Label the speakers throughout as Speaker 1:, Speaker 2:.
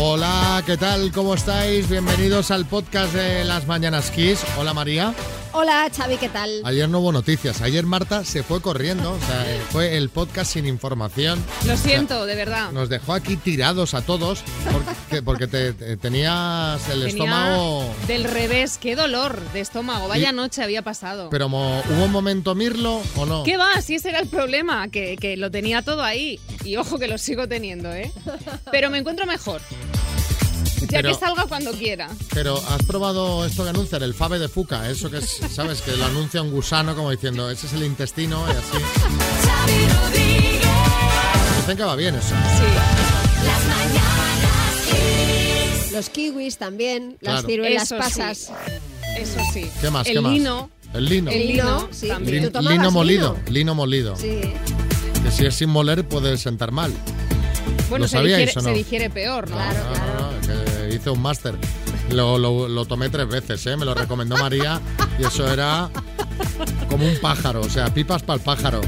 Speaker 1: Hola, ¿qué tal? ¿Cómo estáis? Bienvenidos al podcast de las Mañanas Kiss. Hola María.
Speaker 2: Hola, Xavi, ¿qué tal?
Speaker 1: Ayer no hubo noticias. Ayer Marta se fue corriendo. O sea, eh, fue el podcast sin información.
Speaker 3: Lo siento, de verdad.
Speaker 1: Nos dejó aquí tirados a todos porque, porque te, te- tenías el
Speaker 3: Tenía
Speaker 1: estómago...
Speaker 3: Del revés, qué dolor de estómago. Vaya
Speaker 1: Y-
Speaker 3: noche había pasado.
Speaker 1: Pero mo- ¿hubo un momento Mirlo o no?
Speaker 3: ¿Qué va? Si ese era el problema, que, que lo tenía todo ahí. Y ojo que lo sigo teniendo, ¿eh? Pero me encuentro mejor. Ya
Speaker 1: Pero-
Speaker 3: que salga cuando quiera.
Speaker 1: Pero has probado esto que anuncian, el Fave de Fuca, eso que es, ¿sabes? Que lo anuncia un gusano como diciendo, ese es el intestino y así. Dicen que va bien eso.
Speaker 3: Sí.
Speaker 4: Las mañanas Kiss.
Speaker 2: Los kiwis también, las ciruelas
Speaker 3: Eso sí.
Speaker 2: pasas.
Speaker 3: Eso sí.
Speaker 1: ¿Qué más?
Speaker 3: El
Speaker 1: ¿Qué más?
Speaker 3: lino.
Speaker 1: El lino.
Speaker 3: El lino,
Speaker 2: sí.
Speaker 3: también.
Speaker 1: Lin-
Speaker 2: ¿Tú tomabas
Speaker 1: lino molido,
Speaker 2: lino?
Speaker 1: lino molido.
Speaker 2: Sí.
Speaker 1: Que si es sin moler puede sentar mal.
Speaker 3: Bueno,
Speaker 1: ¿Lo
Speaker 3: se
Speaker 1: sabíais
Speaker 3: digiere,
Speaker 1: no?
Speaker 3: se digiere peor, ¿no?
Speaker 2: Claro, claro.
Speaker 1: que hice un máster. Lo, lo- lo tomé tres veces, ¿eh? Me lo recomendó María y eso era como un pájaro, o sea, pipas para el pájaro.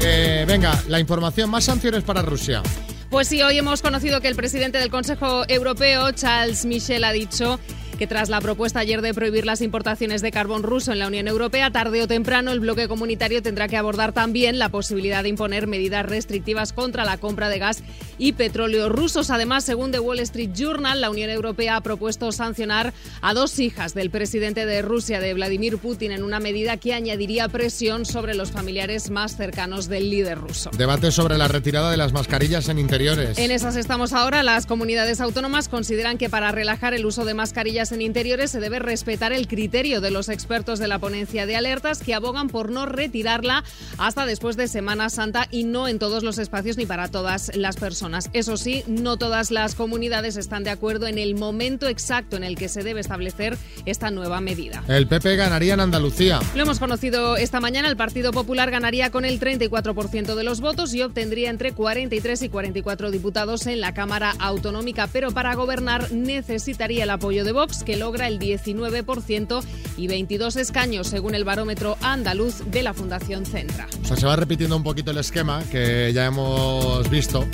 Speaker 1: Eh, venga, la información, más sanciones para Rusia.
Speaker 3: Pues sí, hoy hemos conocido que el presidente del Consejo Europeo, Charles Michel, ha dicho que tras la propuesta ayer de prohibir las importaciones de carbón ruso en la Unión Europea, tarde o temprano el bloque comunitario tendrá que abordar también la posibilidad de imponer medidas restrictivas contra la compra de gas y petróleo rusos. Además, según The Wall Street Journal, la Unión Europea ha propuesto sancionar a dos hijas del presidente de Rusia, de Vladimir Putin, en una medida que añadiría presión sobre los familiares más cercanos del líder ruso.
Speaker 1: Debate sobre la retirada de las mascarillas en interiores.
Speaker 3: En esas estamos ahora. Las comunidades autónomas consideran que para relajar el uso de mascarillas en interiores se debe respetar el criterio de los expertos de la ponencia de alertas que abogan por no retirarla hasta después de Semana Santa y no en todos los espacios ni para todas las personas. Eso sí, no todas las comunidades están de acuerdo en el momento exacto en el que se debe establecer esta nueva medida.
Speaker 1: El PP ganaría en Andalucía.
Speaker 3: Lo hemos conocido esta mañana. El Partido Popular ganaría con el 34% de los votos y obtendría entre 43 y 44 diputados en la Cámara Autonómica. Pero para gobernar necesitaría el apoyo de Vox, que logra el 19% y 22 escaños, según el barómetro andaluz de la Fundación Centra.
Speaker 1: O sea, se va repitiendo un poquito el esquema que ya hemos visto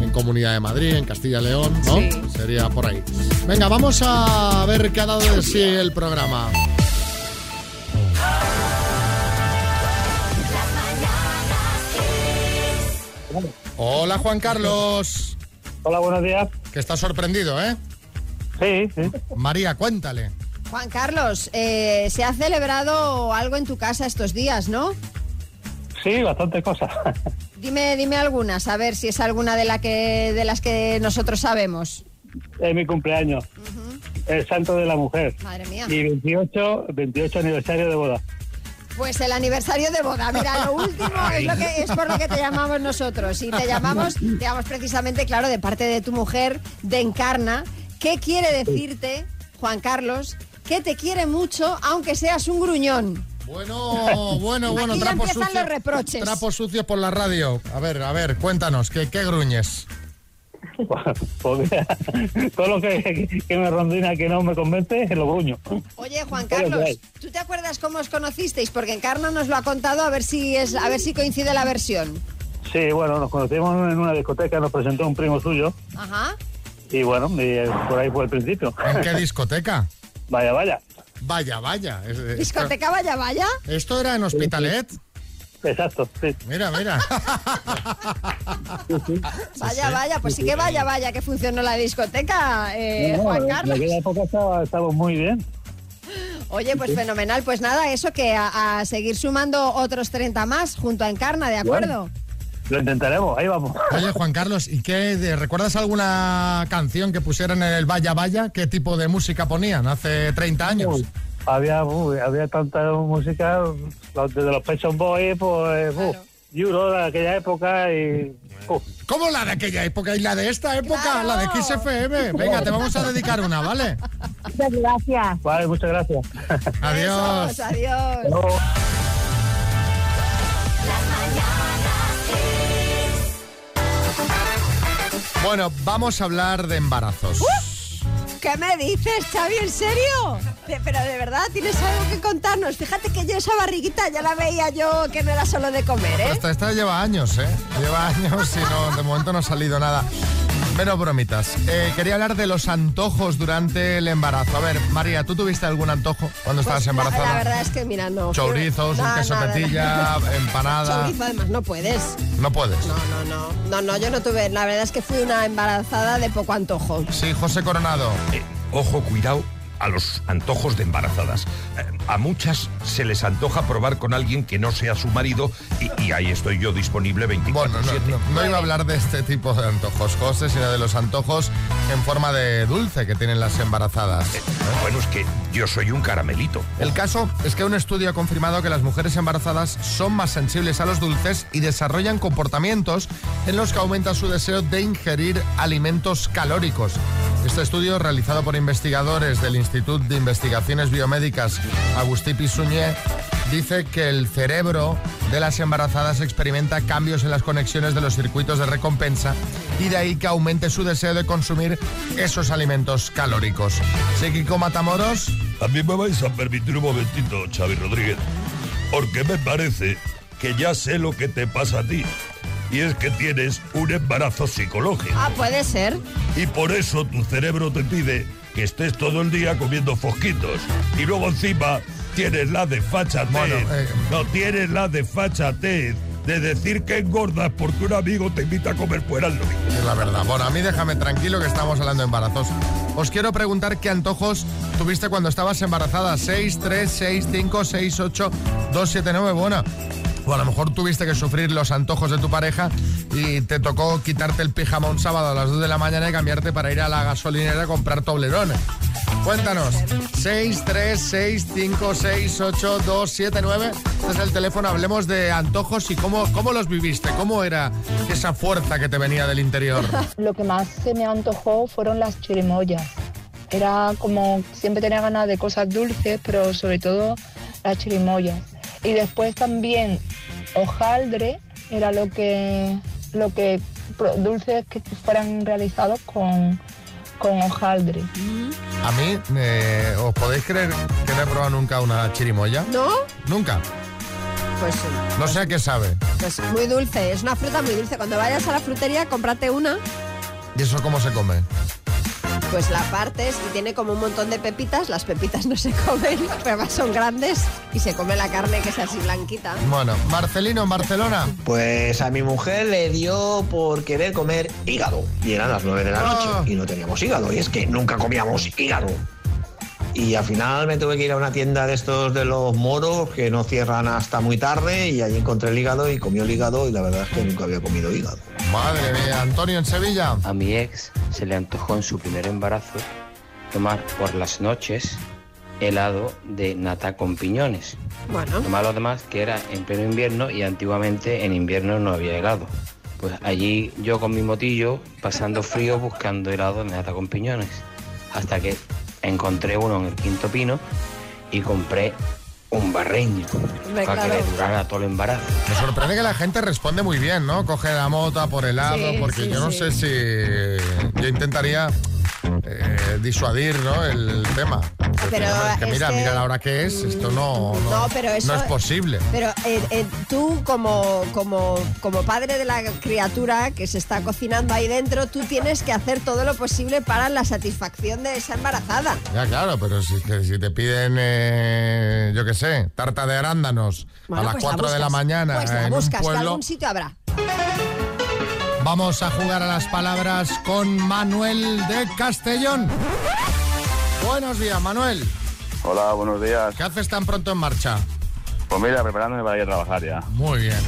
Speaker 1: en Comunidad de Madrid, en Castilla y León, ¿no?
Speaker 3: Sí.
Speaker 1: Sería por ahí. Venga, vamos a ver qué ha dado de sí el programa. Hola Juan Carlos,
Speaker 5: Hola, buenos días.
Speaker 1: que está sorprendido, ¿eh?
Speaker 5: Sí, sí.
Speaker 1: María, cuéntale.
Speaker 2: Juan Carlos, eh, se ha celebrado algo en tu casa estos días, ¿no?
Speaker 5: Sí, bastante cosas.
Speaker 2: Dime, dime algunas, a ver si es alguna de, la que, de las que nosotros sabemos.
Speaker 5: es mi cumpleaños. El santo de la mujer.
Speaker 2: Madre mía.
Speaker 5: Y 28, 28 aniversario de boda.
Speaker 2: Pues el aniversario de boda. Mira, lo último es, lo que, es por lo que te llamamos nosotros. Y te llamamos, te llamamos precisamente, claro, de parte de tu mujer, de Encarna. ¿Qué quiere decirte, Juan Carlos, que te quiere mucho, aunque seas un gruñón?
Speaker 1: Bueno, bueno, bueno,
Speaker 2: Aquí
Speaker 1: trapos
Speaker 2: empiezan
Speaker 1: sucios.
Speaker 2: los reproches.
Speaker 1: Trapos sucios por la radio. A ver, a ver, cuéntanos, ¿qué, qué gruñes?
Speaker 5: Todo lo que, que me rondina que no me convence, lo gruño.
Speaker 2: Oye, Juan Carlos. ¿tú te acuerdas cómo os conocisteis? Porque Encarna nos lo ha contado, a ver si es, a ver si coincide la versión.
Speaker 5: Sí, bueno, nos conocimos en una discoteca, nos presentó un primo suyo.
Speaker 2: Ajá.
Speaker 5: Y bueno, y, eh, por ahí fue el principio.
Speaker 1: ¿En qué discoteca?
Speaker 5: Vaya, vaya.
Speaker 1: Vaya, vaya.
Speaker 2: Discoteca Vaya Vaya.
Speaker 1: Esto era en Hospitalet.
Speaker 5: Exacto, sí.
Speaker 1: Mira, mira.
Speaker 2: Vaya, vaya, pues sí que vaya, vaya, que funcionó la discoteca, eh,
Speaker 5: No,
Speaker 2: Juan
Speaker 5: en
Speaker 2: Carlos.
Speaker 5: aquella época estaba, estaba muy bien.
Speaker 2: Oye, pues fenomenal. Pues nada, eso que a, a seguir sumando otros 30 más junto a Encarna, ¿de acuerdo?
Speaker 5: Lo intentaremos, ahí vamos.
Speaker 1: Oye, Juan Carlos, ¿y qué de- recuerdas alguna canción que pusieran en el Vaya Vaya? ¿Qué tipo de música ponían hace 30 años?
Speaker 5: Uy, había, uy, había tanta música, desde los Pet Shop Boys, pues,
Speaker 2: Claro.
Speaker 5: Euro de aquella época y... uh,
Speaker 1: ¿Cómo la de aquella época y la de esta época?
Speaker 2: Claro.
Speaker 1: La de XFM. Venga, te vamos a dedicar una, ¿vale?
Speaker 6: Muchas gracias.
Speaker 5: vale, muchas gracias.
Speaker 1: Adiós.
Speaker 2: Besos, adiós.
Speaker 1: Bueno, vamos a hablar de embarazos.
Speaker 2: ¡Qué ¿Qué me dices, Xavi? ¿En serio? Pero de verdad, ¿tienes algo que contarnos? Fíjate que yo esa barriguita ya la veía yo que no era solo de comer, ¿eh?
Speaker 1: Esta, esta lleva años, ¿eh? Lleva años y no, de momento no ha salido nada. Menos bromitas. Eh, quería hablar de los antojos durante el embarazo. A ver, María, ¿tú tuviste algún antojo cuando estabas
Speaker 2: Pues la-
Speaker 1: embarazada?
Speaker 2: La, verdad es que, mira, no.
Speaker 1: Chourizos, un
Speaker 2: Nada,
Speaker 1: queso
Speaker 2: nada.
Speaker 1: empanada.
Speaker 2: Chorizo, además, no puedes.
Speaker 1: No puedes.
Speaker 2: No, no, no. No, no, yo no tuve. La verdad es que fui una embarazada de poco antojo.
Speaker 1: Sí, José Coronado.
Speaker 6: Eh, ojo, cuidado a los antojos de embarazadas. Eh, a muchas se les antoja probar con alguien que no sea su marido y, y ahí estoy yo disponible 24
Speaker 1: Bueno, no, no- no iba a hablar de este tipo de antojos, José, sino de los antojos en forma de dulce que tienen las embarazadas.
Speaker 6: Bueno, es que yo soy un caramelito.
Speaker 1: El caso es que un estudio ha confirmado que las mujeres embarazadas son más sensibles a los dulces y desarrollan comportamientos en los que aumenta su deseo de ingerir alimentos calóricos. Este estudio, realizado por investigadores del Instituto de Investigaciones Biomédicas Agustí Pisuñé, dice que el cerebro de las embarazadas experimenta cambios en las conexiones de los circuitos de recompensa y de ahí que aumente su deseo de consumir esos alimentos calóricos. Psíquico Matamoros,
Speaker 6: A mí me vais a permitir un momentito, Xavi Rodríguez, porque me parece que ya sé lo que te pasa a ti. Y es que tienes un embarazo psicológico.
Speaker 2: Ah, puede ser.
Speaker 6: Y por eso tu cerebro te pide que estés todo el día comiendo fosquitos. Y luego encima tienes la desfachatez.
Speaker 1: Bueno, eh.
Speaker 6: No tienes la desfachatez de decir que engordas porque un amigo te invita a comer fuera el domingo.
Speaker 1: Es la verdad. Bueno, a mí déjame tranquilo que estamos hablando de embarazos. Os quiero preguntar qué antojos tuviste cuando estabas embarazada. 6, 3, 6, 5, 6, 8, 2, 7, 9. Bueno. O a lo mejor tuviste que sufrir los antojos de tu pareja y te tocó quitarte el pijama un sábado a las 2 de la mañana y cambiarte para ir a la gasolinera a comprar toblerones. Cuéntanos. 6, 3, 6, 5, 6, 8, 2, 7, 9. Este es el teléfono. Hablemos de antojos y cómo, cómo los viviste. ¿Cómo era esa fuerza que te venía del interior?
Speaker 7: Lo que más se me antojó fueron las chirimoyas. Era como siempre tenía ganas de cosas dulces, pero sobre todo las chirimoyas. Y después también hojaldre era lo que lo que dulces que fueran realizados con, con hojaldre.
Speaker 1: A mí, eh, ¿os podéis creer que no he probado nunca una chirimoya?
Speaker 2: ¿No?
Speaker 1: Nunca.
Speaker 2: Pues,
Speaker 1: No sé a qué sabe.
Speaker 2: pues muy dulce. Es una fruta muy dulce. Cuando vayas a la frutería, cómprate una.
Speaker 1: ¿Y eso cómo se come?
Speaker 2: Pues la partes y tiene como un montón de pepitas. Las pepitas no se comen, pero además son grandes y se come la carne que es así blanquita.
Speaker 1: Bueno, Marcelino en Barcelona.
Speaker 8: Pues a mi mujer le dio por querer comer hígado. Y eran las 9 de la noche
Speaker 1: Ah.
Speaker 8: y no teníamos hígado. Y es que nunca comíamos hígado. Y al final me tuve que ir a una tienda de estos de los moros que no cierran hasta muy tarde y allí encontré el hígado y comió el hígado y la verdad es que nunca había comido hígado.
Speaker 1: Madre mía, Antonio en Sevilla.
Speaker 9: A mi ex se le antojó en su primer embarazo tomar por las noches helado de nata con piñones.
Speaker 2: Bueno,
Speaker 9: Lo malo además que era en pleno invierno y antiguamente en invierno no había helado. Pues allí yo con mi motillo pasando frío buscando helado de nata con piñones. Hasta que encontré uno en el quinto pino y compré un barreño
Speaker 2: Hombre,
Speaker 9: para que le durara todo el embarazo.
Speaker 1: Me sorprende que la gente responde muy bien, ¿no? Coge la mota por helado,
Speaker 2: Sí,
Speaker 1: porque
Speaker 2: sí,
Speaker 1: yo no
Speaker 2: sí.
Speaker 1: sé si. Yo intentaría eh, disuadir, ¿no? El tema.
Speaker 2: Pero
Speaker 1: que mira,
Speaker 2: que-
Speaker 1: mira la hora que es, esto no, no,
Speaker 2: No, pero eso-
Speaker 1: no es posible.
Speaker 2: Pero eh, eh, tú como, como, como padre de la criatura que se está cocinando ahí dentro, tú tienes que hacer todo lo posible para la satisfacción de esa embarazada.
Speaker 1: Ya, claro, pero si, que si te piden, eh, yo qué sé, tarta de arándanos
Speaker 2: Bueno,
Speaker 1: a las
Speaker 2: pues la
Speaker 1: 4 de la mañana
Speaker 2: Pues la
Speaker 1: en
Speaker 2: buscas,
Speaker 1: un
Speaker 2: que
Speaker 1: pueblo,
Speaker 2: algún sitio habrá.
Speaker 1: Vamos a jugar a las palabras con Manuel de Castellón. Buenos días, Manuel.
Speaker 10: Hola, buenos días.
Speaker 1: ¿Qué haces tan pronto en marcha?
Speaker 10: Pues mira, preparándome para ir a trabajar ya.
Speaker 1: Muy bien.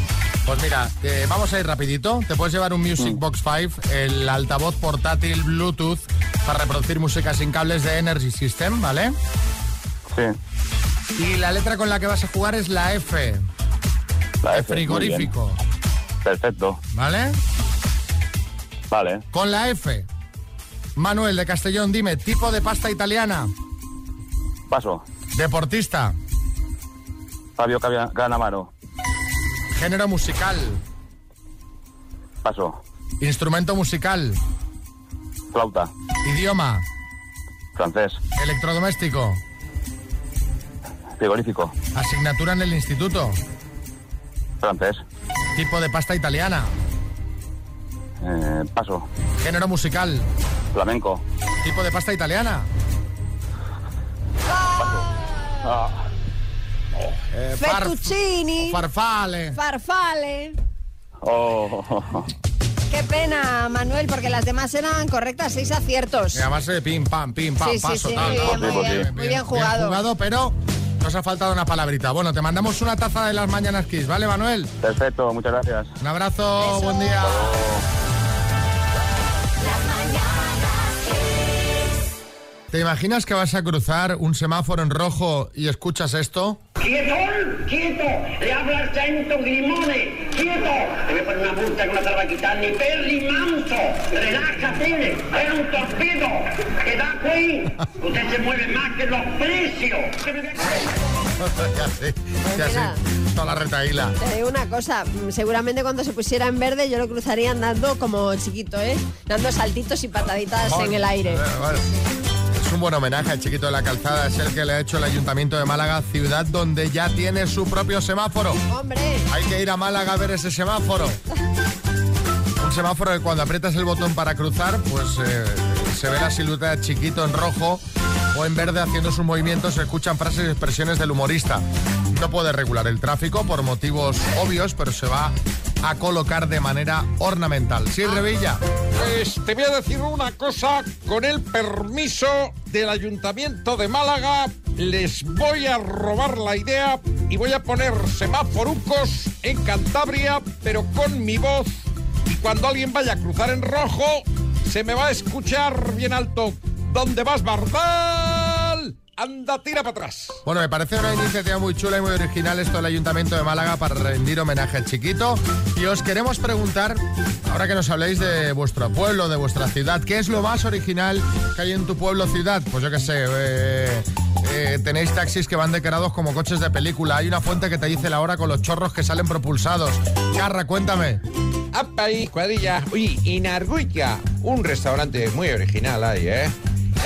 Speaker 1: Pues mira, eh, vamos a ir rapidito. Te puedes llevar un Music Box 5, el altavoz portátil Bluetooth para reproducir música sin cables de Energy System, ¿vale?
Speaker 10: Sí,
Speaker 1: Y la letra con la que vas a jugar es la F,
Speaker 10: la F. muy
Speaker 1: frigorífico.
Speaker 10: Perfecto.
Speaker 1: ¿vale?
Speaker 10: Vale.
Speaker 1: Con la F. Manuel de Castellón, dime, tipo de pasta italiana,
Speaker 10: Paso.
Speaker 1: deportista,
Speaker 10: Fabio Canamaro.
Speaker 1: género musical,
Speaker 10: Paso.
Speaker 1: instrumento musical,
Speaker 10: Flauta.
Speaker 1: idioma,
Speaker 10: Francés.
Speaker 1: Electrodoméstico.
Speaker 10: Frigorífico.
Speaker 1: Asignatura en el instituto.
Speaker 10: Francés.
Speaker 1: Tipo de pasta italiana.
Speaker 10: Eh, paso.
Speaker 1: Género musical.
Speaker 10: Flamenco.
Speaker 1: Tipo de pasta italiana.
Speaker 10: Ah,
Speaker 1: Eh, farf-
Speaker 2: Fettuccini.
Speaker 1: farfale.
Speaker 2: Farfale.
Speaker 10: oh,
Speaker 2: Qué pena, Manuel, porque las demás eran correctas, seis aciertos.
Speaker 1: Y además de pim, pam, pim, pam,
Speaker 2: Sí, sí,
Speaker 1: paso,
Speaker 2: sí,
Speaker 1: tal,
Speaker 2: muy
Speaker 1: tal,
Speaker 2: bien, muy
Speaker 1: tal,
Speaker 2: bien, muy bien jugado.
Speaker 1: Bien jugado, pero nos ha faltado una palabrita. Bueno, te mandamos una taza de las mañanas Kiss, ¿vale, Manuel?
Speaker 10: perfecto, muchas gracias.
Speaker 1: Un abrazo, buen día. ¿Te imaginas que vas a cruzar un semáforo en rojo y escuchas esto?
Speaker 11: ¡Quieto! ¡Quieto! Le habla el centro Grimone! ¡Quieto! Te voy a poner una multa que no te la va a quitar ni Perry Manso! ¡Relájate! ¡Es un torpedo! ¡Queda aquí! Usted se mueve más que los precios!
Speaker 1: ya sé, ya
Speaker 2: mira.
Speaker 1: sé. Toda la retaíla.
Speaker 2: Te digo una cosa, seguramente cuando se pusiera en verde yo lo cruzaría andando como chiquito, ¿eh? Dando saltitos y pataditas en el aire.
Speaker 1: Eh, bueno. Es un buen homenaje al chiquito de la calzada, es el que le ha hecho el Ayuntamiento de Málaga, ciudad donde ya tiene su propio semáforo.
Speaker 2: Hombre,
Speaker 1: Hay que ir a Málaga a ver ese semáforo. Un semáforo que cuando aprietas el botón para cruzar, pues eh, se ve la silueta de chiquito en rojo o en verde haciendo sus movimientos, se escuchan frases y expresiones del humorista. No puede regular el tráfico por motivos obvios, pero se va a colocar de manera ornamental. Sí, Revilla.
Speaker 12: Pues te voy a decir una cosa, con el permiso del Ayuntamiento de Málaga, les voy a robar la idea y voy a poner semáforucos en Cantabria, pero con mi voz. Y cuando alguien vaya a cruzar en rojo, se me va a escuchar bien alto. ¿Dónde vas, Bardal? Anda, tira para atrás.
Speaker 1: Bueno, me parece una iniciativa muy chula y muy original esto del Ayuntamiento de Málaga para rendir homenaje al chiquito. Y os queremos preguntar, ahora que nos habléis de vuestro pueblo, de vuestra ciudad, ¿qué es lo más original que hay en tu pueblo ciudad? Pues yo qué sé, eh, eh, tenéis taxis que van decorados como coches de película. Hay una fuente que te dice la hora con los chorros que salen propulsados. Carra, cuéntame.
Speaker 12: ¡Apa ahí, cuadrilla! Oye, en Arguica, un restaurante muy original ahí, ¿eh?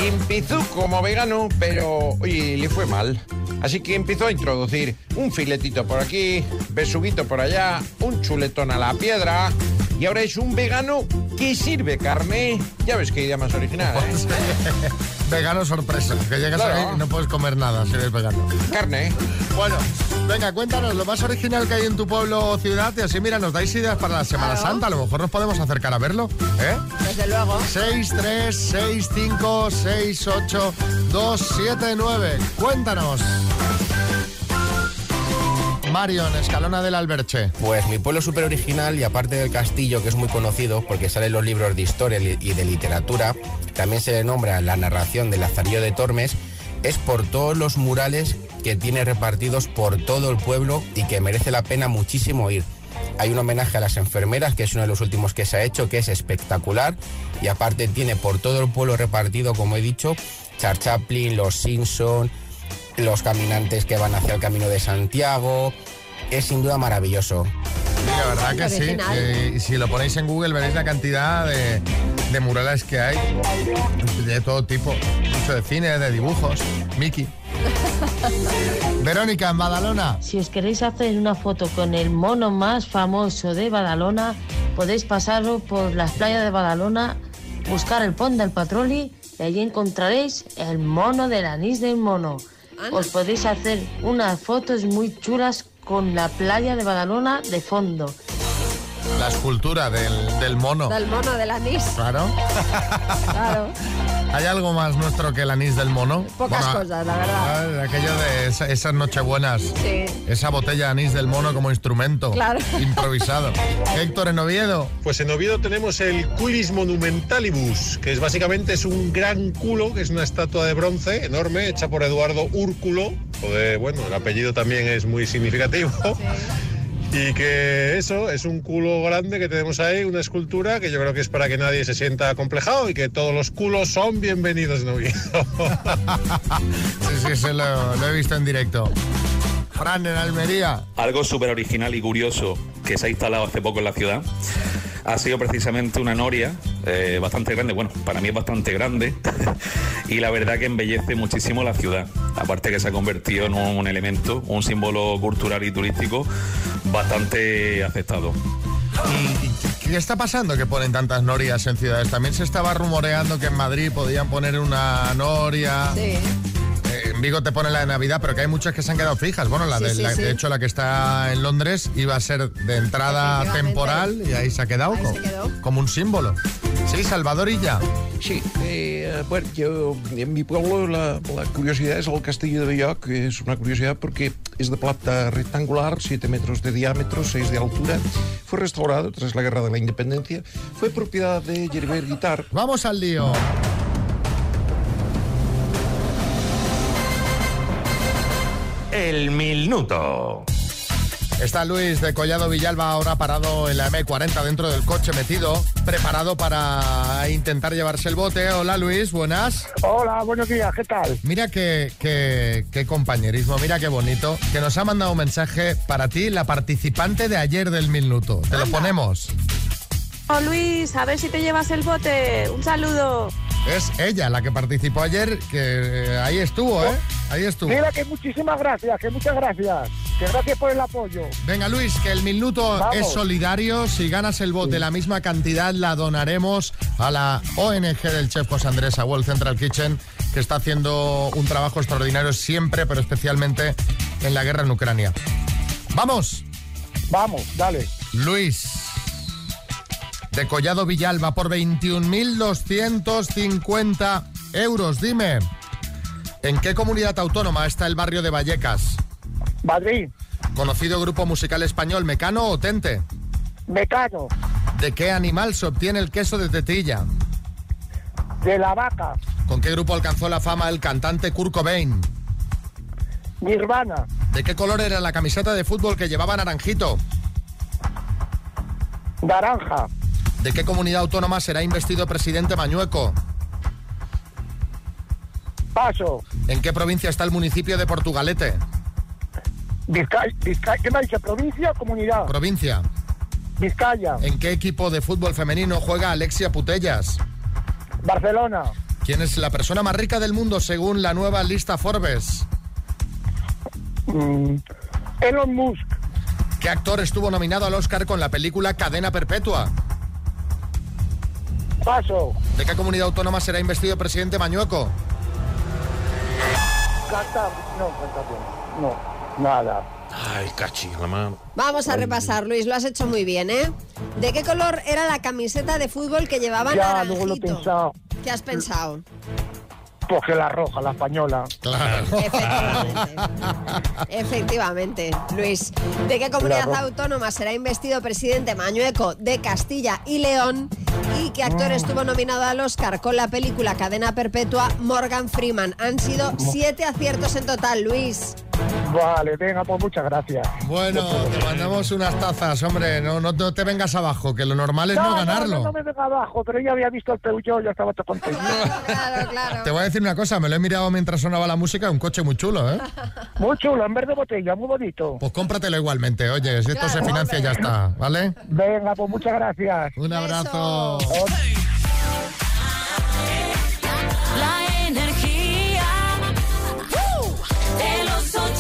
Speaker 12: Empezó como vegano, pero, oye, le fue mal. Así que empezó a introducir un filetito por aquí, besuguito por allá, un chuletón a la piedra, y ahora es un vegano que sirve carne. Ya ves qué idea más original, ¿eh?
Speaker 1: Vegano sorpresa, que llegas
Speaker 12: Claro.
Speaker 1: ahí y no puedes comer nada si eres vegano.
Speaker 12: Carne.
Speaker 1: Bueno, venga, cuéntanos lo más original que hay en tu pueblo o ciudad y así, mira, nos dais ideas para la Semana
Speaker 2: Claro.
Speaker 1: Santa. A lo mejor nos podemos acercar a verlo, ¿eh?
Speaker 2: desde luego.
Speaker 1: 6, 3, 6, 5, 6, 8, 2, 7, 9. Cuéntanos. Mario, en Escalona del Alberche.
Speaker 13: Pues mi pueblo súper original y aparte del castillo, que es muy conocido porque sale en los libros de historia y de literatura, también se le nombra la narración de Lazarillo de Tormes, es por todos los murales que tiene repartidos por todo el pueblo y que merece la pena muchísimo ir. Hay un homenaje a las enfermeras, que es uno de los últimos que se ha hecho, que es espectacular. Y aparte tiene por todo el pueblo repartido, como he dicho, Char Chaplin, los Simpson, los caminantes que van hacia el Camino de Santiago. Es sin duda maravilloso.
Speaker 1: Sí, la verdad que sí. Eh, y si lo ponéis en Google veréis la cantidad de, de murales que hay. De todo tipo. Mucho de cine, de dibujos. Mickey. Verónica, en Badalona.
Speaker 14: Si os queréis hacer una foto con el mono más famoso de Badalona, podéis pasarlo por las playas de Badalona, buscar el pont del Patroli y allí encontraréis el mono del anís del mono. Os podéis hacer unas fotos muy chulas con la playa de Badalona de fondo.
Speaker 1: La escultura del, del mono.
Speaker 2: Del mono del anís.
Speaker 1: Claro.
Speaker 2: Claro.
Speaker 1: ¿Hay algo más nuestro que el anís del mono?
Speaker 2: Pocas cosas, la verdad.
Speaker 1: Aquello de esa- esas nochebuenas.
Speaker 2: Sí.
Speaker 1: Esa botella de anís del mono como instrumento.
Speaker 2: Claro.
Speaker 1: Improvisado. Héctor, en Oviedo.
Speaker 15: Pues en Oviedo tenemos el Culis Monumentalibus, que es básicamente es un gran culo, que es una estatua de bronce enorme, hecha por Eduardo Úrculo. Joder, bueno, el apellido también es muy significativo. Y que eso, es un culo grande que tenemos ahí, una escultura que yo creo que es para que nadie se sienta acomplejado y que todos los culos son bienvenidos en Oviedo.
Speaker 1: Sí, sí, se lo, lo he visto en directo. Fran, en Almería.
Speaker 16: Algo súper original y curioso que se ha instalado hace poco en la ciudad ha sido precisamente una noria eh, bastante grande. Bueno, para mí es bastante grande y la verdad que embellece muchísimo la ciudad. Aparte que se ha convertido en un elemento, un símbolo cultural y turístico bastante aceptado.
Speaker 1: ¿Y qué está pasando que ponen tantas norias en ciudades? También se estaba rumoreando que en Madrid podían poner una noria. En Vigo te ponen la de Navidad, pero que hay muchas que se han quedado fijas. Bueno, la
Speaker 2: Sí,
Speaker 1: de,
Speaker 2: sí,
Speaker 1: la-
Speaker 2: sí.
Speaker 1: de hecho la que está en Londres iba a ser de entrada temporal y ahí se ha quedado,
Speaker 2: Ahí
Speaker 1: co-
Speaker 2: se quedó.
Speaker 1: como un símbolo. Sí, Salvador y ya.
Speaker 12: Sí, eh, bueno, yo en mi pueblo la, la curiosidad es el castillo de Belloc, que es una curiosidad porque es de planta rectangular, 7 metros de diámetro, 6 de altura. Fue restaurado tras la Guerra de la Independencia. Fue propiedad de Gerber Guitar.
Speaker 1: Vamos al lío.
Speaker 17: El minuto.
Speaker 1: Está Luis de Collado Villalba ahora parado en la M40 dentro del coche metido, preparado para intentar llevarse el bote. Hola Luis, buenas.
Speaker 18: Hola, buenos días, ¿qué tal?
Speaker 1: Mira qué, qué, qué compañerismo, mira qué bonito, que nos ha mandado un mensaje para ti, la participante de ayer del minuto. Te lo ponemos.
Speaker 19: Oh, Luis, a ver si te llevas el bote. Un saludo.
Speaker 1: Es ella la que participó ayer, que eh, ahí estuvo, ¿eh? Ahí estuvo.
Speaker 18: Mira que muchísimas gracias, que muchas gracias. Que gracias por el apoyo.
Speaker 1: Venga Luis, que el minuto
Speaker 18: Vamos.
Speaker 1: es solidario. Si ganas el bote, la misma cantidad la donaremos a la ONG del chef José Andrés, a World Central Kitchen, que está haciendo un trabajo extraordinario siempre, pero especialmente en la guerra en Ucrania. ¡Vamos!
Speaker 18: Vamos, dale.
Speaker 1: Luis, de Collado Villalba, por 21.250 euros. Dime, ¿en qué comunidad autónoma está el barrio de Vallecas?
Speaker 18: Madrid.
Speaker 1: Conocido grupo musical español, Mecano o Tente.
Speaker 18: Mecano.
Speaker 1: ¿De qué animal se obtiene el queso de tetilla?
Speaker 18: De la vaca.
Speaker 1: ¿Con qué grupo alcanzó la fama el cantante Kurt Cobain?
Speaker 18: Nirvana.
Speaker 1: ¿De qué color era la camiseta de fútbol que llevaba Naranjito?
Speaker 18: Naranja.
Speaker 1: ¿De qué comunidad autónoma será investido presidente Mañueco?
Speaker 18: Paso.
Speaker 1: ¿En qué provincia está el municipio de Portugalete?
Speaker 18: Vizcaya. Vizcaya. ¿Qué me ha dicho? ¿Provincia o comunidad?
Speaker 1: Provincia.
Speaker 18: Vizcaya.
Speaker 1: ¿En qué equipo de fútbol femenino juega Alexia Putellas?
Speaker 18: Barcelona.
Speaker 1: ¿Quién es la persona más rica del mundo según la nueva lista Forbes?
Speaker 18: Mm, Elon Musk.
Speaker 1: ¿Qué actor estuvo nominado al Oscar con la película Cadena Perpetua?
Speaker 18: Paso.
Speaker 1: ¿De qué comunidad autónoma será investido presidente Mañueco?
Speaker 18: No, nada.
Speaker 12: Ay, cachi, la mano.
Speaker 2: Vamos a repasar, Luis, lo has hecho muy bien, ¿eh? ¿De qué color era la camiseta de fútbol que llevaba
Speaker 18: Ya, luego lo he pensado.
Speaker 2: ¿Qué has pensado?
Speaker 18: Porque la roja, la española.
Speaker 1: Claro.
Speaker 2: Efectivamente, Luis. ¿De qué comunidad autónoma será investido presidente Mañueco de Castilla y León? ¿Y qué actor estuvo nominado al Oscar con la película Cadena Perpetua? Morgan Freeman. Han sido siete aciertos en total, Luis.
Speaker 18: Vale, venga, pues muchas gracias.
Speaker 1: Bueno, te mandamos unas tazas, hombre. No, no, no te vengas abajo, que lo normal es no, ganarlo.
Speaker 18: No, no me venga abajo, pero ya había visto el Peugeot, ya estaba todo contento.
Speaker 2: Claro, claro.
Speaker 1: Te voy a decir una cosa, me lo he mirado mientras sonaba la música, un coche muy chulo, ¿eh?
Speaker 18: Muy chulo, en verde botella, muy bonito.
Speaker 1: Pues cómpratelo igualmente, oye, si esto se financia ya está, ¿vale?
Speaker 18: Venga, pues muchas gracias.
Speaker 1: Un abrazo.
Speaker 4: La energía de los 80.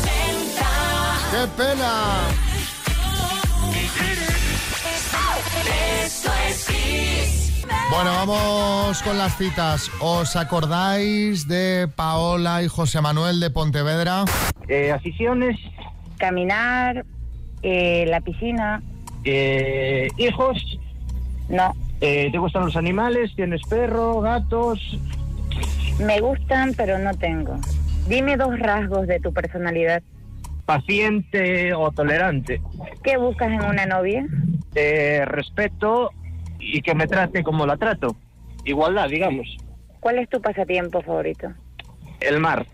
Speaker 1: ¡Qué pena!
Speaker 4: Esto es Kiss.
Speaker 1: Bueno, vamos con las citas. ¿Os acordáis de Paola y José Manuel de Pontevedra?
Speaker 20: Eh, aficiones,
Speaker 21: Caminar, eh, la piscina,
Speaker 20: eh, hijos.
Speaker 21: no.
Speaker 20: Eh, ¿Te gustan los animales? ¿Tienes perro, gatos?
Speaker 21: Me gustan, pero no tengo. Dime dos rasgos de tu personalidad.
Speaker 20: Paciente o tolerante.
Speaker 21: ¿Qué buscas en una novia?
Speaker 20: Eh, respeto y que me trate como la trato. Igualdad, digamos.
Speaker 21: ¿Cuál es tu pasatiempo favorito?
Speaker 20: El mar.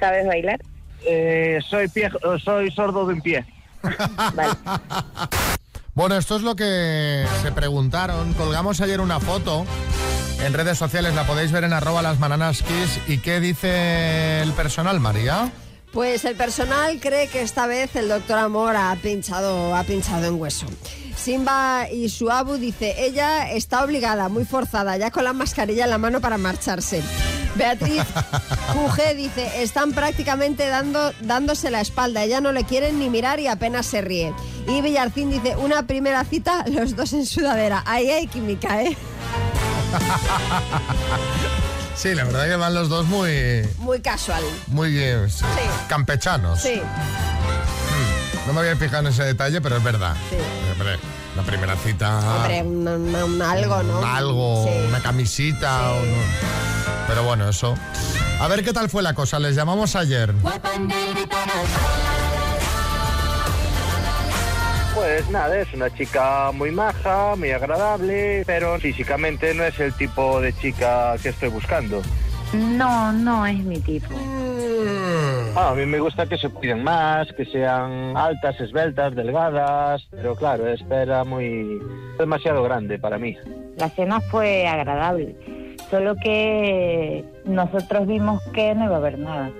Speaker 21: ¿Sabes bailar?
Speaker 20: Eh, soy, pie, soy sordo de un pie.
Speaker 1: Bueno, esto es lo que se preguntaron. Colgamos ayer una foto en redes sociales, la podéis ver en arroba las bananas kiss. ¿Y qué dice el personal, María?
Speaker 2: Pues el personal cree que esta vez el doctor Amor ha pinchado, ha pinchado en hueso. Simba y su abu dice, ella está obligada, muy forzada, ya con la mascarilla en la mano para marcharse. Beatriz QG dice, están prácticamente dando, dándose la espalda, ella no le quieren ni mirar y apenas se ríe. Y Villarcín dice, una primera cita, los dos en sudadera. Ahí hay química, ¿eh?
Speaker 1: Sí, la verdad que van los dos muy,
Speaker 2: Muy casual.
Speaker 1: muy eh, sí, campechanos.
Speaker 2: Sí.
Speaker 1: No me había fijado en ese detalle, pero es verdad.
Speaker 2: Sí.
Speaker 1: Hombre, la primera cita.
Speaker 2: Hombre, un, un- un algo, ¿no?
Speaker 1: un algo,
Speaker 2: Sí.
Speaker 1: una camisita. o no. Pero bueno, eso. A ver qué tal fue la cosa. Les llamamos ayer.
Speaker 20: Pues nada, es una chica muy maja, muy agradable, pero físicamente no es el tipo de chica que estoy buscando.
Speaker 21: No, no es mi tipo.
Speaker 20: Ah, a mí me gusta que se cuiden más, que sean altas, esbeltas, delgadas, pero claro, esta era muy demasiado grande para mí.
Speaker 21: La cena fue agradable, solo que nosotros vimos que no iba a haber nada.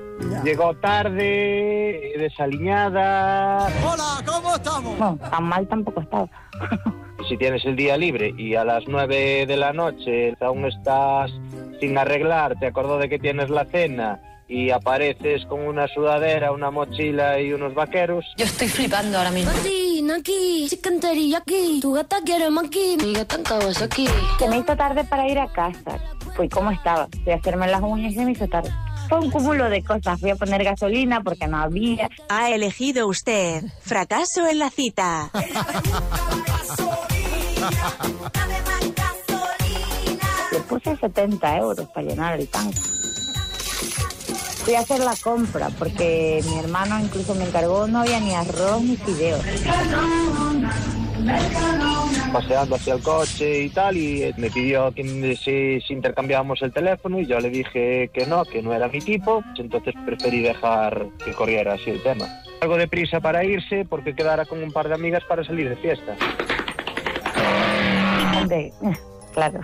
Speaker 20: Llegó tarde, desaliñada.
Speaker 21: Hola, ¿cómo estamos? No, tan mal tampoco estaba.
Speaker 20: Si tienes el día libre y a las 9 de la noche aún estás sin arreglar, te acordó de que tienes la cena y apareces con una sudadera, una mochila y unos vaqueros.
Speaker 22: Yo estoy flipando ahora mismo. Naki, teriyaki. Tu gata quiere maki. Mi gata en Kawasaki.
Speaker 21: Se me hizo tarde para ir a casa. Fui como estaba. Fui a hacerme las uñas y se me hizo tarde. Fue un cúmulo de cosas. Fui a poner gasolina porque no había.
Speaker 23: Ha elegido usted fracaso en la cita.
Speaker 21: Le puse 70 euros para llenar el tanque. Fui a hacer la compra porque mi hermano incluso me encargó, no había ni arroz ni fideos.
Speaker 20: paseando hacia el coche y tal, y eh, me pidió que si, intercambiábamos el teléfono y yo le dije que no, que no era mi tipo, entonces preferí dejar que corriera así el tema. Algo de prisa para irse porque quedara con un par de amigas para salir de fiesta.
Speaker 21: Claro.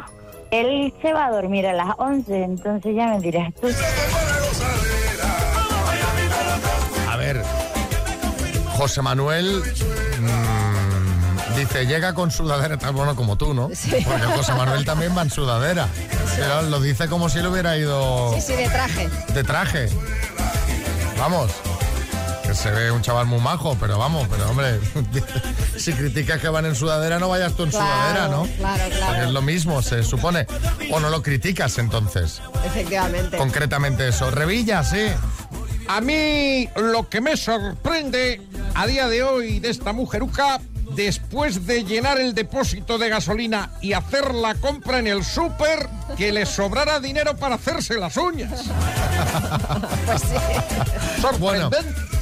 Speaker 21: Él se va a dormir a las 11, entonces ya me dirás tú.
Speaker 1: A ver, José Manuel mm, dice, llega con sudadera tan bueno como tú, ¿no? Porque José Manuel también va en sudadera. Pero lo dice como si le hubiera ido
Speaker 2: Sí, sí, de traje.
Speaker 1: de traje. Vamos. Que se ve un chaval muy majo, pero vamos, pero hombre, si criticas que van en sudadera, no vayas tú en
Speaker 2: Claro,
Speaker 1: sudadera, ¿no?
Speaker 2: claro, claro.
Speaker 1: Porque es lo mismo, se supone. O no lo criticas entonces.
Speaker 2: Efectivamente.
Speaker 1: Concretamente eso. Revilla, sí.
Speaker 12: A mí lo que me sorprende a día de hoy de esta mujeruca, después de llenar el depósito de gasolina y hacer la compra en el súper, que le sobrara dinero para hacerse las uñas.
Speaker 2: Pues sí.
Speaker 1: Bueno,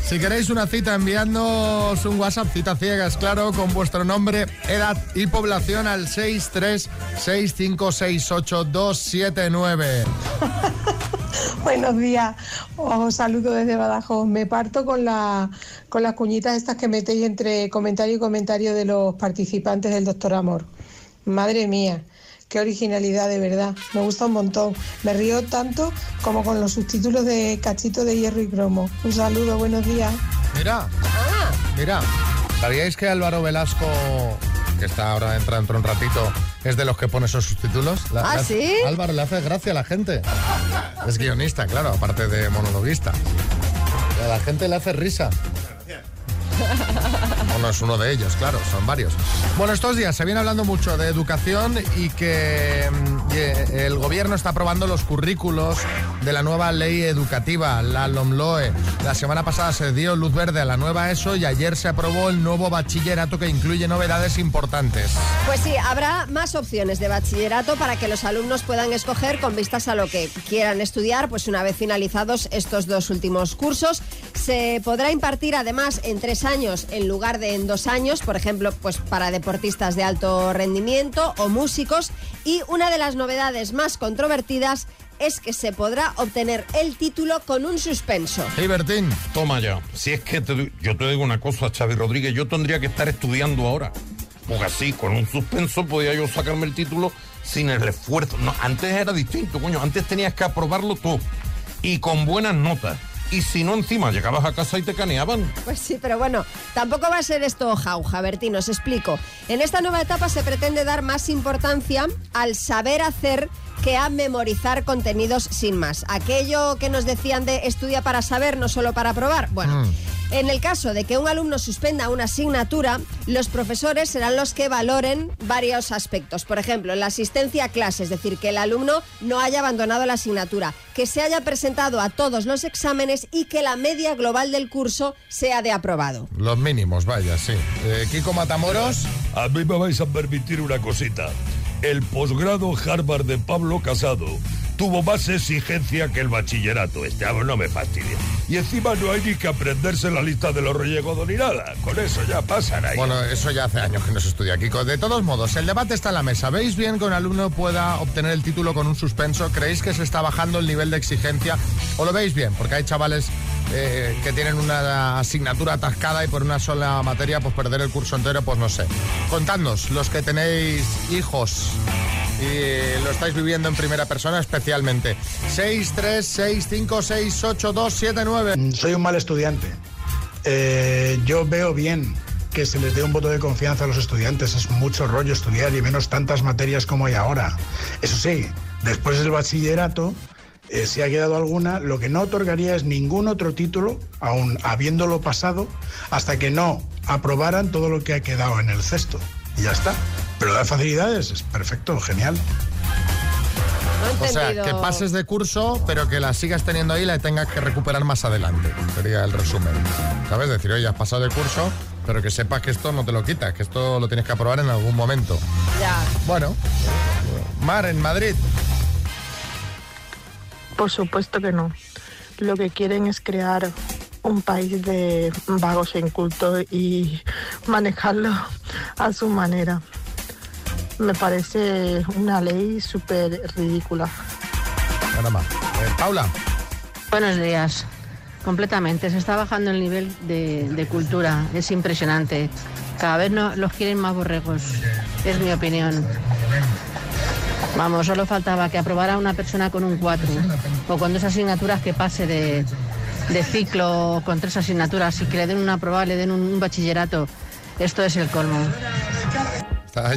Speaker 1: si queréis una cita, enviándonos un WhatsApp, cita ciegas, claro, con vuestro nombre, edad y población al 636568279.
Speaker 24: Buenos días, os saludo desde Badajoz. Me parto con, la, con las cuñitas estas que metéis entre comentario y comentario de los participantes del Doctor Amor. Madre mía, qué originalidad de verdad. Me gusta un montón. Me río tanto como con los subtítulos de Cachito de Hierro y Cromo. Un saludo, buenos días.
Speaker 1: Mira, mira, ¿sabíais que Álvaro Velasco, que está ahora dentro dentro de un ratito, es de los que pone esos subtítulos?
Speaker 2: ¿Ah,
Speaker 1: le-
Speaker 2: sí?
Speaker 1: Álvaro le hace gracia a la gente. Es guionista, claro, aparte de monologuista. Y a la gente le hace risa. Bueno, es uno de ellos, claro, son varios. Bueno, estos días se viene hablando mucho de educación y que mm, y, el gobierno está aprobando los currículos de la nueva ley educativa, la LOMLOE. La semana pasada se dio luz verde a la nueva ESO y ayer se aprobó el nuevo bachillerato que incluye novedades importantes.
Speaker 2: Pues sí, habrá más opciones de bachillerato para que los alumnos puedan escoger con vistas a lo que quieran estudiar, pues una vez finalizados estos dos últimos cursos. Se podrá impartir además en tres años en lugar de en dos años, por ejemplo, pues para deportistas de alto rendimiento o músicos. Y una de las novedades más controvertidas es que se podrá obtener el título con un suspenso.
Speaker 1: Hey, Bertín.
Speaker 12: Toma ya. Si es que te yo te digo una cosa, Xavi Rodríguez, yo tendría que estar estudiando ahora. Porque así, con un suspenso, podía yo sacarme el título sin el esfuerzo. No, antes era distinto, coño. Antes tenías que aprobarlo tú. Y con buenas notas. Y si no, encima llegabas a casa y te caneaban.
Speaker 2: Pues sí, pero bueno, tampoco va a ser esto jauja, Bertín, os explico. En esta nueva etapa se pretende dar más importancia al saber hacer que a memorizar contenidos sin más. Aquello que nos decían de estudia para saber, no solo para probar. Bueno. En el caso de que un alumno suspenda una asignatura, los profesores serán los que valoren varios aspectos. Por ejemplo, la asistencia a clase, es decir, que el alumno no haya abandonado la asignatura, que se haya presentado a todos los exámenes y que la media global del curso sea de aprobado.
Speaker 1: Los mínimos, vaya, sí. Eh, Kiko Matamoros.
Speaker 25: A mí me vais a permitir una cosita. El posgrado Harvard de Pablo Casado tuvo más exigencia que el bachillerato. Este no me fastidie. Y encima no hay ni que aprenderse la lista de los Reyes Godón ni nada. Con eso ya pasan ahí.
Speaker 1: Bueno, eso ya hace años que no se estudia, Kiko. De todos modos, el debate está en la mesa. ¿Veis bien que un alumno pueda obtener el título con un suspenso? ¿Creéis que se está bajando el nivel de exigencia? ¿O lo veis bien? Porque hay chavales eh, que tienen una asignatura atascada y por una sola materia, pues perder el curso entero, pues no sé. Contadnos, los que tenéis hijos y lo estáis viviendo en primera persona especialmente. 6, 3, 6, 5, 6, 8, 2, 7, 9.
Speaker 26: Soy un mal estudiante. Eh, yo veo bien que se les dé un voto de confianza a los estudiantes. Es mucho rollo estudiar y menos tantas materias como hay ahora. Eso sí, después del bachillerato, eh, si ha quedado alguna, lo que no otorgaría es ningún otro título, aun habiéndolo pasado, hasta que no aprobaran todo lo que ha quedado en el cesto. Y ya está. Pero da facilidades, es perfecto, genial.
Speaker 1: O sea, que pases de curso, pero que la sigas teniendo ahí y la tengas que recuperar más adelante. Sería el resumen. ¿Sabes? Decir, oye, has pasado de curso, pero que sepas que esto no te lo quitas, que esto lo tienes que aprobar en algún momento.
Speaker 2: Ya.
Speaker 1: Bueno, Mar, en Madrid.
Speaker 27: Por supuesto que no. Lo que quieren es crear un país de vagos e incultos y manejarlo a su manera. Me parece una ley súper ridícula.
Speaker 1: Nada más. Eh, Paula.
Speaker 28: Buenos días. Completamente. Se está bajando el nivel de, de cultura. Es impresionante. Cada vez no, los quieren más borregos. Es mi opinión. Vamos, solo faltaba que aprobara una persona con un 4 o con dos asignaturas que pase de, de ciclo con tres asignaturas y que le den una aprobada, le den un, un bachillerato. Esto es el colmo.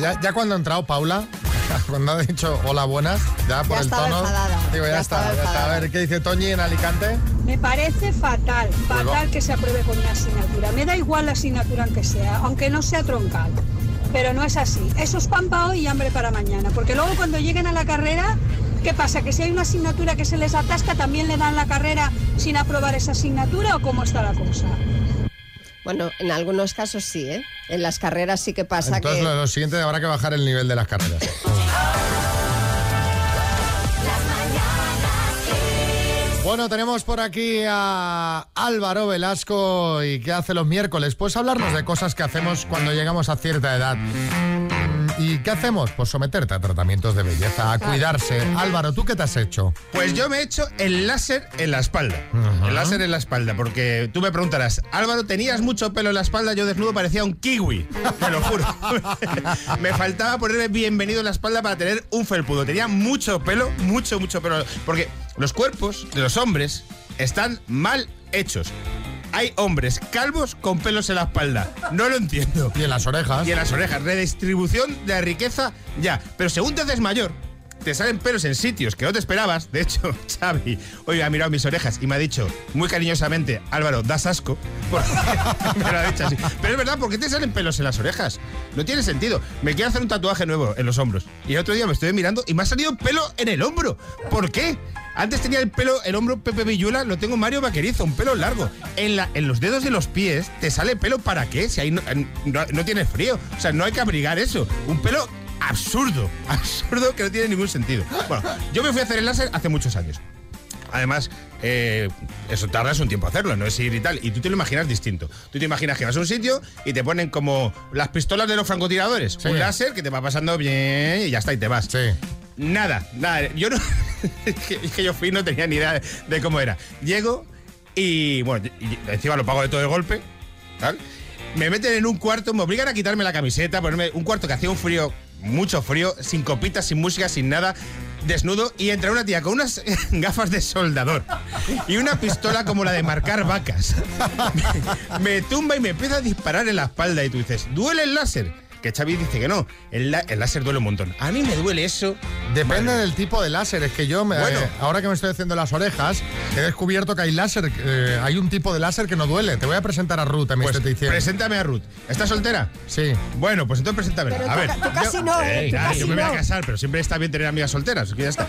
Speaker 1: Ya, ya cuando ha entrado Paula, cuando ha dicho hola buenas, ya por
Speaker 2: Ya
Speaker 1: el tono.
Speaker 2: enfadada,
Speaker 1: Digo, ya,
Speaker 2: ya
Speaker 1: está, ya está. A ver, ¿qué dice Toñi en Alicante?
Speaker 29: Me parece fatal, fatal que se apruebe con una asignatura. Me da igual la asignatura aunque sea, aunque no sea troncal. Pero no es así. Eso es pan para hoy y hambre para mañana. Porque luego cuando lleguen a la carrera, ¿qué pasa? ¿Que si hay una asignatura que se les atasca, también le dan la carrera sin aprobar esa asignatura o cómo está la cosa?
Speaker 2: Bueno, en algunos casos sí, ¿eh? En las carreras sí que pasa
Speaker 1: Entonces
Speaker 2: que...
Speaker 1: lo, lo siguiente habrá que bajar el nivel de las carreras. Bueno, tenemos por aquí a Álvaro Velasco y qué hace los miércoles. Pues hablarnos de cosas que hacemos cuando llegamos a cierta edad. ¿Y qué hacemos? Pues someterte a tratamientos de belleza, a cuidarse. Álvaro, ¿tú qué te has hecho?
Speaker 13: Pues yo me he hecho el láser en la espalda. El láser en la espalda, porque tú me preguntarás, Álvaro, ¿tenías mucho pelo en la espalda? Yo desnudo parecía un kiwi, te lo juro. me faltaba ponerme bienvenido en la espalda para tener un felpudo. Tenía mucho pelo, mucho, mucho pelo. Porque los cuerpos de los hombres están mal hechos. Hay hombres calvos con pelos en la espalda. No lo entiendo.
Speaker 1: Y en las orejas.
Speaker 13: Y en las orejas. Redistribución de la riqueza, ya. Pero según te haces mayor, te salen pelos en sitios que no te esperabas. De hecho, Xavi hoy ha mirado mis orejas y me ha dicho muy cariñosamente, Álvaro, das asco. Me lo ha dicho así. Pero es verdad, ¿por qué te salen pelos en las orejas? No tiene sentido. Me quiero hacer un tatuaje nuevo en los hombros. Y el otro día me estoy mirando y me ha salido pelo en el hombro. ¿Por qué? Antes tenía el pelo, el hombro Pepe Villuela, lo tengo Mario Vaquerizo, un pelo largo. En, la, en los dedos de los pies te sale pelo para qué, si ahí no, no, no tienes frío. O sea, no hay que abrigar eso. Un pelo absurdo, absurdo que no tiene ningún sentido. Bueno, yo me fui a hacer el láser hace muchos años. Además, eh, eso tardas un tiempo hacerlo, no es ir y tal. Y tú te lo imaginas distinto. Tú te imaginas que vas a un sitio y te ponen como las pistolas de los francotiradores. Un láser que te va pasando bien y ya está, y te vas. Nada, nada. Yo no. es, que, yo fui no tenía ni idea de, cómo era. Llego y, bueno, encima lo pago de todo de golpe. Me meten en un cuarto, me obligan a quitarme la camiseta, ponerme un cuarto que hacía un frío, mucho frío, sin copitas, sin música, sin nada. desnudo y entra una tía con unas gafas de soldador y una pistola como la de marcar vacas. Me, me tumba y me empieza a disparar en la espalda y tú dices, ¿duele el láser? Que Xavi dice que no, el, láser duele un montón. A mí me duele eso.
Speaker 1: Depende del tipo de láser. Es que yo, me-
Speaker 13: Bueno.
Speaker 1: eh, ahora que me estoy haciendo las orejas, he descubierto que hay láser. eh, hay un tipo de láser que no duele. Te voy a presentar a Ruth, a mi
Speaker 13: Pues
Speaker 1: esteticien.
Speaker 13: preséntame a Ruth. ¿Estás soltera?
Speaker 1: Sí.
Speaker 13: Bueno, pues entonces preséntame.
Speaker 2: Pero
Speaker 13: a
Speaker 2: tú
Speaker 13: ver.
Speaker 2: ca- tú casi no, ¿eh? Tú
Speaker 13: claro,
Speaker 2: casi
Speaker 13: yo me voy a
Speaker 2: no.
Speaker 13: casar, pero siempre está bien tener amigas solteras. que ya está.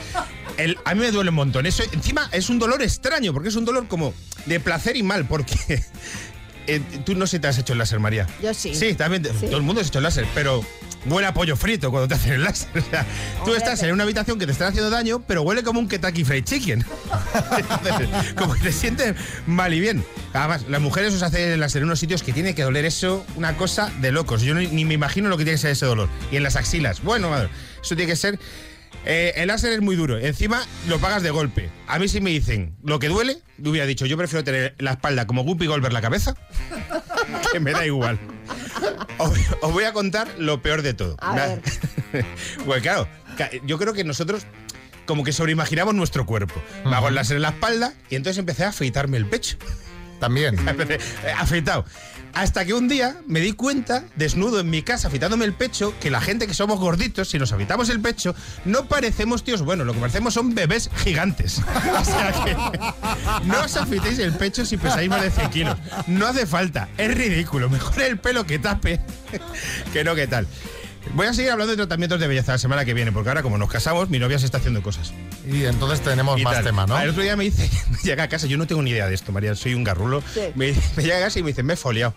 Speaker 13: El- a mí me duele un montón. Eso, encima es un dolor extraño, porque es un dolor como de placer y mal, porque. Eh, tú no sé si te has hecho el láser, María.
Speaker 2: Yo sí.
Speaker 13: Sí, también.
Speaker 2: Sí.
Speaker 13: Todo el mundo se ha hecho el láser, pero huele a pollo frito cuando te hacen el láser. O sea, tú estás en una habitación que te están haciendo daño, pero huele como un Kentucky Fried Chicken. Como que te sientes mal y bien. Además, las mujeres os hacen el láser en unos sitios que tiene que doler eso, una cosa de locos. Yo ni, ni me imagino lo que tiene que ser ese dolor. Y en las axilas. Bueno, madre, eso tiene que ser. Eh, el láser es muy duro. Encima lo pagas de golpe. A mí si me dicen lo que duele, yo hubiera dicho, yo prefiero tener la espalda como Guppy Goldberg la cabeza, que me da igual. Os, os voy a contar lo peor de todo.
Speaker 2: A ver.
Speaker 13: pues claro, yo creo que nosotros como que sobreimaginamos nuestro cuerpo. Me hago el láser en la espalda y entonces empecé a afeitarme el pecho.
Speaker 1: También.
Speaker 13: Eh, afeitado. Hasta que un día me di cuenta, desnudo en mi casa, afeitándome el pecho, que la gente que somos gorditos, si nos afeitamos el pecho, no parecemos tíos buenos, lo que parecemos son bebés gigantes. O sea que no os afeitéis el pecho si pesáis más de 100 kilos. No hace falta, es ridículo. Mejor el pelo que tape que no que tal. Voy a seguir hablando de tratamientos de belleza la semana que viene, porque ahora como nos casamos, mi novia se está haciendo cosas.
Speaker 1: Y entonces tenemos
Speaker 13: Y
Speaker 1: más
Speaker 13: tal.
Speaker 1: temas, ¿no?
Speaker 13: El otro día me dice, me llega a casa, yo no tengo ni idea de esto, María, soy un garrulo.
Speaker 2: Sí.
Speaker 13: Me, me llega a casa y me dice, me he foliado.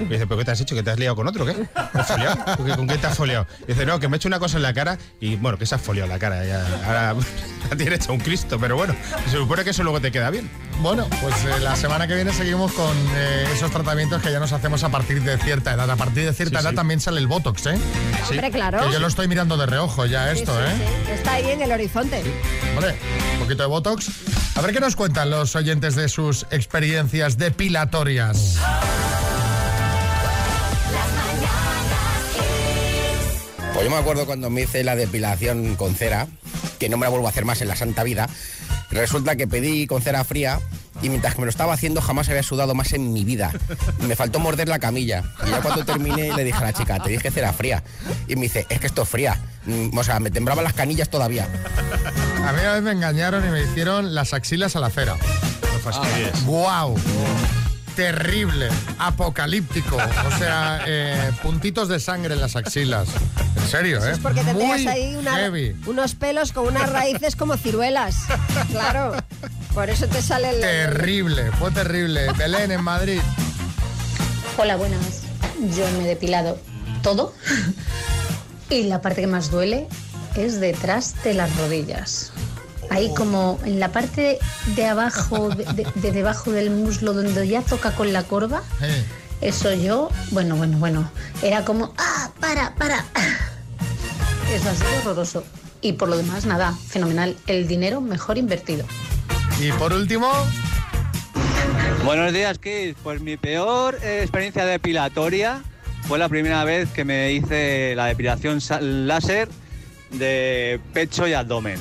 Speaker 13: Me dice, ¿pero qué te has hecho? ¿Que te has liado con otro? ¿Qué? ¿Me has foliado? ¿Con qué- ¿Con qué te has foliado? dice, no, que me he hecho una cosa en la cara y bueno, que se has foliado la cara. Ya, ahora la tiene hecha un Cristo, pero bueno, se supone que eso luego te queda bien.
Speaker 1: Bueno, pues eh, la semana que viene seguimos con eh, esos tratamientos que ya nos hacemos a partir de cierta edad. A partir de cierta
Speaker 13: Sí,
Speaker 1: edad
Speaker 13: sí.
Speaker 1: también sale el Botox, ¿eh?
Speaker 2: Hombre, claro.
Speaker 1: Que yo lo estoy mirando de reojo ya
Speaker 2: Sí,
Speaker 1: esto,
Speaker 2: sí,
Speaker 1: ¿eh?
Speaker 2: sí. Está ahí en el horizonte.
Speaker 1: Hombre, un poquito de Botox. A ver qué nos cuentan los oyentes de sus experiencias depilatorias.
Speaker 13: Pues yo me acuerdo cuando me hice la depilación con cera, que no me la vuelvo a hacer más en la santa vida. Resulta que pedí con cera fría y mientras que me lo estaba haciendo jamás había sudado más en mi vida. Me faltó morder la camilla. Y ya cuando terminé le dije a la chica, te dije cera fría. Y me dice, es que esto es fría. Mm, O sea, me temblaban las canillas todavía.
Speaker 1: A mí una vez me engañaron y me hicieron las axilas a la cera.
Speaker 13: No fastidies.
Speaker 1: ¡Guau! Terrible, apocalíptico. O sea, eh, puntitos de sangre en las axilas. En serio, ¿eh?
Speaker 2: Es porque
Speaker 1: Muy
Speaker 2: ahí una-
Speaker 1: heavy.
Speaker 2: unos pelos con unas raíces como ciruelas. Claro. Por eso te sale el.
Speaker 1: Terrible, fue terrible. Belén en Madrid.
Speaker 30: Hola, buenas. Yo me he depilado todo y la parte que más duele es detrás de las rodillas. Ahí como en la parte de abajo, de, de- de debajo del muslo, donde ya toca con la corva,
Speaker 1: Eh,
Speaker 30: eso yo, bueno, bueno, bueno, era como, ah, para, para. Eso ha sido horroroso. Y por lo demás, nada, fenomenal. El dinero mejor invertido.
Speaker 1: Y por último,
Speaker 31: Buenos días, Kids. Pues mi peor eh, experiencia depilatoria fue la primera vez que me hice la depilación láser de pecho y abdomen.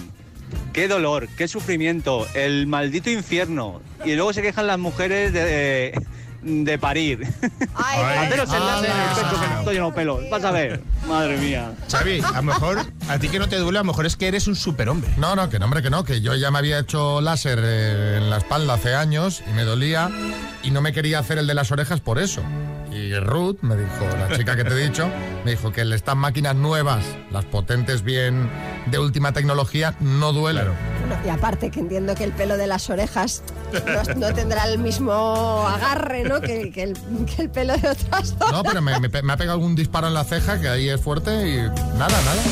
Speaker 31: Qué dolor, qué sufrimiento, el maldito infierno. Y luego se quejan las mujeres de, de parir. Haceros el láser en el pecho que estoy lleno de pelos. Vas a ver. Madre mía.
Speaker 13: Xavi, a lo mejor a ti que no te duele, a lo mejor es que eres un superhombre.
Speaker 1: no, no, que no, hombre, que no, que yo ya me había hecho láser eh, en la espalda hace años y me dolía y no me quería hacer el de las orejas por eso. Y Ruth me dijo, la chica que te he dicho, me dijo que estas máquinas nuevas, las potentes bien de última tecnología, no duelen.
Speaker 2: Bueno, y aparte que entiendo que el pelo de las orejas no, no tendrá el mismo agarre, ¿no? Que, que el, que el pelo de otras zonas.
Speaker 1: No, pero me, me ha pegado algún disparo en la ceja que ahí es fuerte y nada, nada.